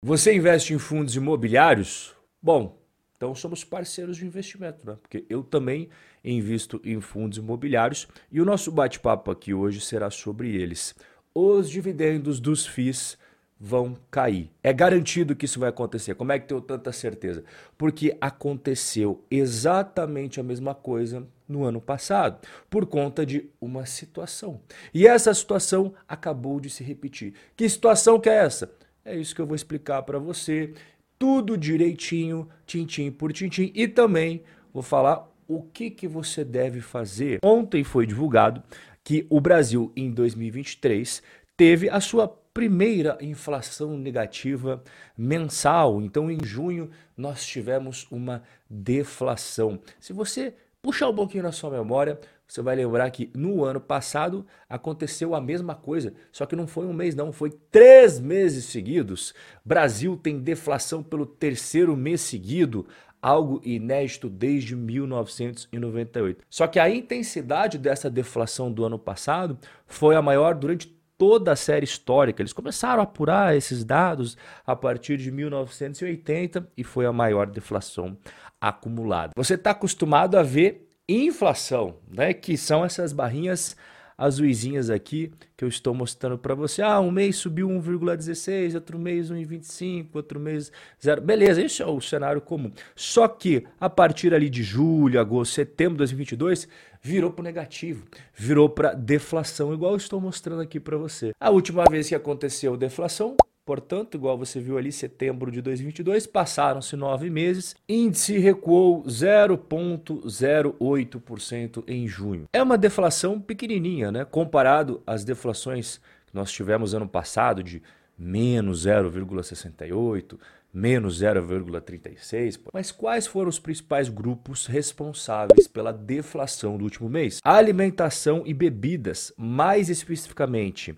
Você investe em fundos imobiliários? Bom, então somos parceiros de investimento, né? Porque eu também invisto em fundos imobiliários e o nosso bate-papo aqui hoje será sobre eles. Os dividendos dos FIIs vão cair. É garantido que isso vai acontecer. Como é que tenho tanta certeza? Porque aconteceu exatamente a mesma coisa no ano passado, por conta de uma situação. E essa situação acabou de se repetir. Que situação que é essa? É isso que eu vou explicar para você, tudo direitinho, tintim por tintim, e também vou falar o que, que você deve fazer. Ontem foi divulgado que o Brasil, em 2023, teve a sua primeira inflação negativa mensal. Então, em junho, nós tivemos uma deflação. Se você puxar um pouquinho na sua memória, você vai lembrar que no ano passado aconteceu a mesma coisa, só que não foi um mês, não, foi três meses seguidos. Brasil tem deflação pelo terceiro mês seguido, algo inédito desde 1998. Só que a intensidade dessa deflação do ano passado foi a maior durante toda a série histórica. Eles começaram a apurar esses dados a partir de 1980 e foi a maior deflação acumulada. Você está acostumado a ver inflação, né? Que são essas barrinhas azuisinhas aqui que eu estou mostrando para você. Ah, um mês subiu 1,16, outro mês 1,25, outro mês 0. Beleza, esse é o cenário comum. Só que a partir ali de julho, agosto, setembro de 2022, virou para negativo, virou para deflação, igual eu estou mostrando aqui para você. A última vez que aconteceu deflação Portanto, igual você viu ali, setembro de 2022, passaram-se nove meses, índice recuou 0,08% em junho. É uma deflação pequenininha, né? Comparado às deflações que nós tivemos ano passado de menos 0,68, menos 0,36. Mas quais foram os principais grupos responsáveis pela deflação do último mês? alimentação e bebidas, mais especificamente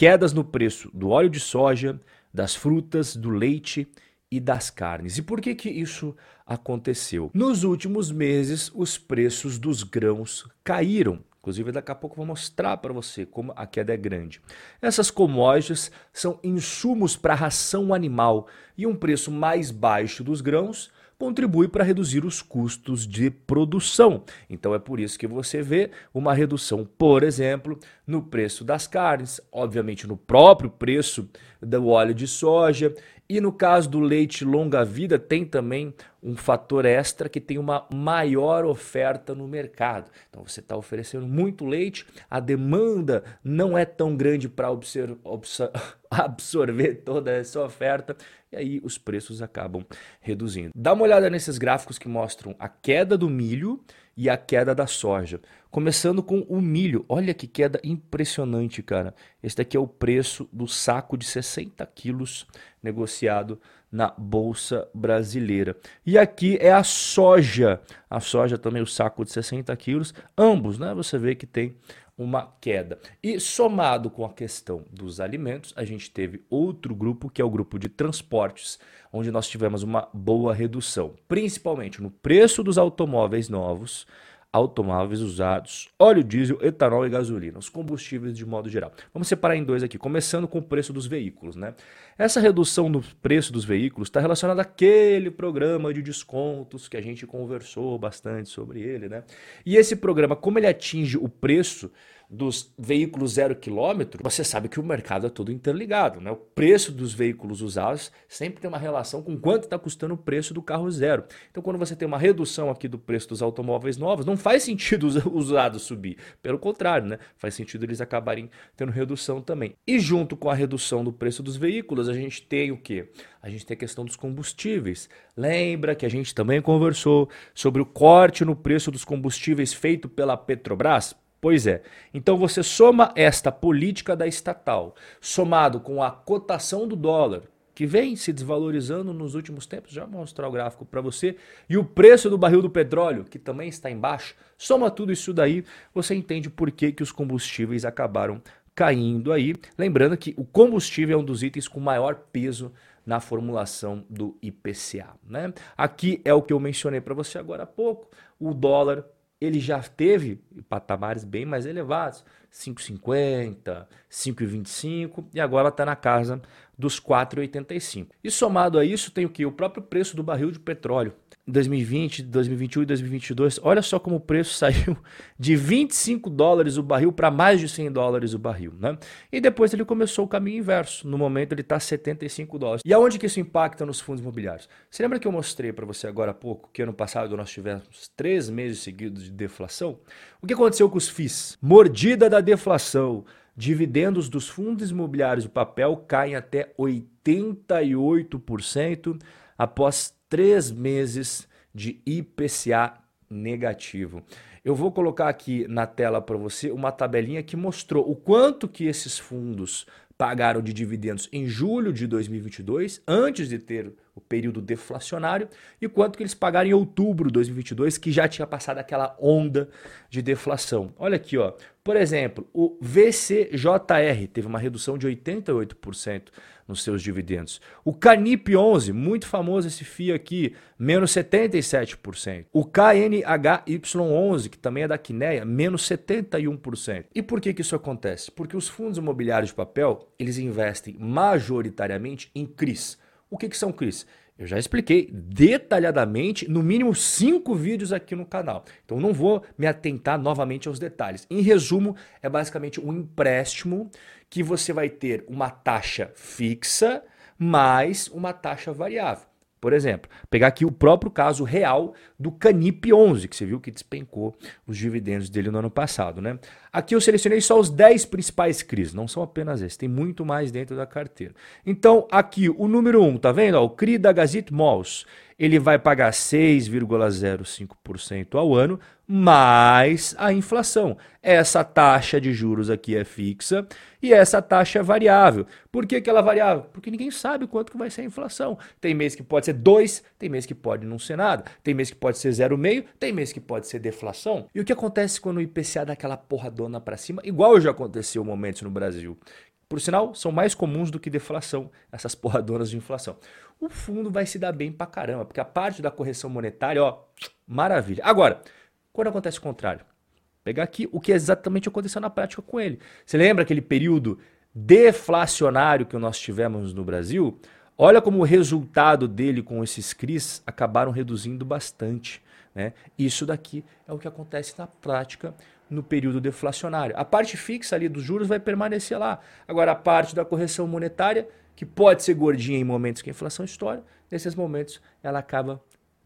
quedas no preço do óleo de soja, das frutas, do leite e das carnes. E por que que isso aconteceu? Nos últimos meses, os preços dos grãos caíram. Inclusive, daqui a pouco vou mostrar para você como a queda é grande. Essas commodities são insumos para ração animal e um preço mais baixo dos grãos contribui para reduzir os custos de produção. Então é por isso que você vê uma redução, por exemplo, no preço das carnes, obviamente no próprio preço do óleo de soja e no caso do leite longa-vida, tem também um fator extra que tem uma maior oferta no mercado. Então você está oferecendo muito leite, a demanda não é tão grande para absorver toda essa oferta e aí os preços acabam reduzindo. Dá uma olhada nesses gráficos que mostram a queda do milho e a queda da soja. Começando com o milho, olha que queda impressionante, cara. Este aqui é o preço do saco de 60 quilos negociado na Bolsa Brasileira. E aqui é a soja. A soja também, o saco de 60 quilos. Ambos, né? Você vê que tem uma queda. E somado com a questão dos alimentos, a gente teve outro grupo, que é o grupo de transportes, onde nós tivemos uma boa redução, principalmente no preço dos automóveis novos, automóveis usados, óleo diesel, etanol e gasolina, os combustíveis de modo geral. Vamos separar em dois aqui, começando com o preço dos veículos. Né? Essa redução no preço dos veículos está relacionada àquele programa de descontos que a gente conversou bastante sobre ele. Né? E esse programa, como ele atinge o preço dos veículos zero quilômetro, você sabe que o mercado é todo interligado. Né? O preço dos veículos usados sempre tem uma relação com quanto está custando o preço do carro zero. Então, quando você tem uma redução aqui do preço dos automóveis novos, não faz sentido os usados subir. Pelo contrário, né? faz sentido eles acabarem tendo redução também. E junto com a redução do preço dos veículos, a gente tem o quê? A gente tem a questão dos combustíveis. Lembra que a gente também conversou sobre o corte no preço dos combustíveis feito pela Petrobras? Pois é. Então você soma esta política da estatal, somado com a cotação do dólar, que vem se desvalorizando nos últimos tempos, já vou mostrar o gráfico para você, e o preço do barril do petróleo, que também está embaixo, soma tudo isso daí, você entende por que, que os combustíveis acabaram caindo aí. Lembrando que o combustível é um dos itens com maior peso na formulação do IPCA. Né? Aqui é o que eu mencionei para você agora há pouco, o dólar ele já teve patamares bem mais elevados, 5,50, 5,25 e agora está na casa dos 4,85. E somado a isso tem o que? O próprio preço do barril de petróleo. 2020, 2021 e 2022, olha só como o preço saiu de 25 dólares o barril para mais de 100 dólares o barril. Né? E depois ele começou o caminho inverso. No momento ele está 75 dólares. E aonde que isso impacta nos fundos imobiliários? Você lembra que eu mostrei para você agora há pouco que ano passado nós tivemos três meses seguidos de deflação? O que aconteceu com os FIIs? Mordida da deflação. Dividendos dos fundos imobiliários de papel caem até 88% após três meses de IPCA negativo. Eu vou colocar aqui na tela para você uma tabelinha que mostrou o quanto que esses fundos pagaram de dividendos em julho de 2022, antes de ter o período deflacionário, e quanto que eles pagaram em outubro de 2022, que já tinha passado aquela onda de deflação. Olha aqui, ó. Por exemplo, o VCJR teve uma redução de 88% nos seus dividendos. O Canip 11, muito famoso esse FII aqui, menos 77%. O KNHY11, que também é da Quineia, menos 71%. E por que, que isso acontece? Porque os fundos imobiliários de papel, eles investem majoritariamente em CRIs. O que, que são CRIs? Eu já expliquei detalhadamente, no mínimo cinco vídeos aqui no canal. Então não vou me atentar novamente aos detalhes. Em resumo, é basicamente um empréstimo que você vai ter uma taxa fixa mais uma taxa variável. Por exemplo, pegar aqui o próprio caso real do Canip 11, que você viu que despencou os dividendos dele no ano passado. Né? Aqui eu selecionei só os 10 principais CRIs, não são apenas esses, tem muito mais dentro da carteira. Então, aqui o número 1, tá vendo? o CRI da Gazit Malls, ele vai pagar 6,05% ao ano, mais a inflação. Essa taxa de juros aqui é fixa e essa taxa é variável. Por que, que ela é variável? Porque ninguém sabe quanto que vai ser a inflação. Tem mês que pode ser 2, tem mês que pode não ser nada, tem mês que pode ser 0,5, tem mês que pode ser deflação. E o que acontece quando o IPCA dá aquela porradona para cima? Igual já aconteceu momentos no Brasil. Por sinal, são mais comuns do que deflação, essas porradonas de inflação. O fundo vai se dar bem pra caramba, porque a parte da correção monetária, ó, maravilha. Agora, quando acontece o contrário? Pegar aqui o que exatamente aconteceu na prática com ele. Você lembra aquele período deflacionário que nós tivemos no Brasil? Olha como o resultado dele com esses CRIs acabaram reduzindo bastante. Né? Isso daqui é o que acontece na prática no período deflacionário. A parte fixa ali dos juros vai permanecer lá. Agora, a parte da correção monetária, que pode ser gordinha em momentos que a inflação estoura, nesses momentos ela acaba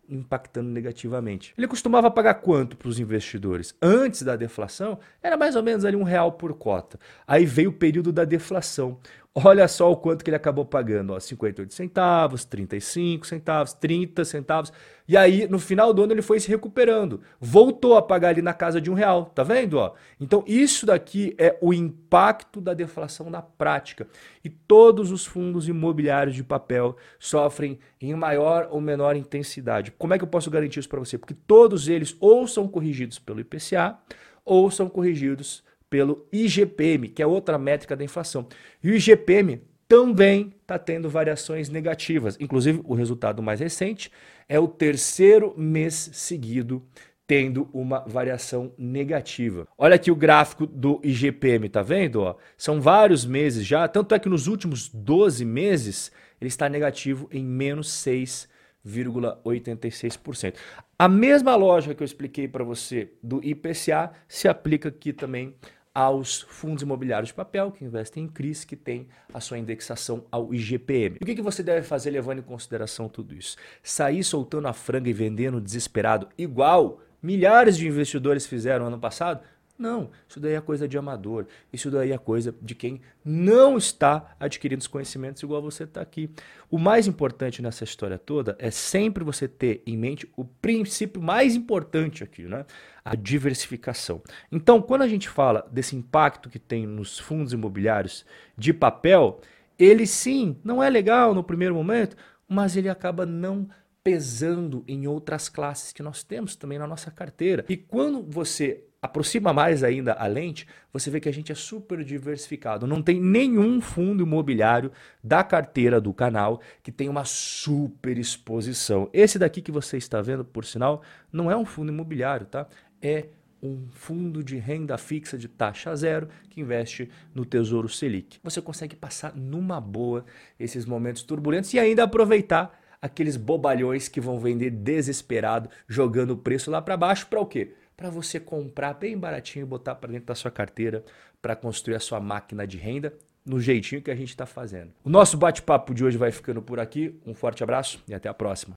impactando negativamente. Ele costumava pagar quanto para os investidores? Antes da deflação, era mais ou menos ali um real por cota. Aí veio o período da deflação. Olha só o quanto que ele acabou pagando, ó, 58 centavos, 35 centavos, 30 centavos. E aí, no final do ano, ele foi se recuperando. Voltou a pagar ali na casa de um real, tá vendo? Ó? Então, isso daqui é o impacto da deflação na prática. E todos os fundos imobiliários de papel sofrem em maior ou menor intensidade. Como é que eu posso garantir isso para você? Porque todos eles ou são corrigidos pelo IPCA ou são corrigidos pelo IGPM, que é outra métrica da inflação. E o IGPM também está tendo variações negativas. Inclusive, o resultado mais recente é o terceiro mês seguido tendo uma variação negativa. Olha aqui o gráfico do IGPM, tá vendo? Ó? São vários meses já, tanto é que nos últimos 12 meses ele está negativo em menos 6,86%. A mesma lógica que eu expliquei para você do IPCA se aplica aqui também aos fundos imobiliários de papel que investem em CRIs, que tem a sua indexação ao IGPM. O que, que você deve fazer levando em consideração tudo isso? Sair soltando a franga e vendendo desesperado, igual milhares de investidores fizeram ano passado? Não, isso daí é coisa de amador, isso daí é coisa de quem não está adquirindo os conhecimentos igual você está aqui. O mais importante nessa história toda é sempre você ter em mente o princípio mais importante aqui, né? a diversificação. Então, quando a gente fala desse impacto que tem nos fundos imobiliários de papel, ele sim não é legal no primeiro momento, mas ele acaba não pesando em outras classes que nós temos também na nossa carteira. E quando você aproxima mais ainda a lente, você vê que a gente é super diversificado. Não tem nenhum fundo imobiliário da carteira do canal que tem uma super exposição. Esse daqui que você está vendo, por sinal, não é um fundo imobiliário, tá? É um fundo de renda fixa de taxa zero que investe no Tesouro Selic. Você consegue passar numa boa esses momentos turbulentos e ainda aproveitar aqueles bobalhões que vão vender desesperado, jogando o preço lá para baixo para o quê? Para você comprar bem baratinho e botar para dentro da sua carteira para construir a sua máquina de renda no jeitinho que a gente está fazendo. O nosso bate-papo de hoje vai ficando por aqui. Um forte abraço e até a próxima.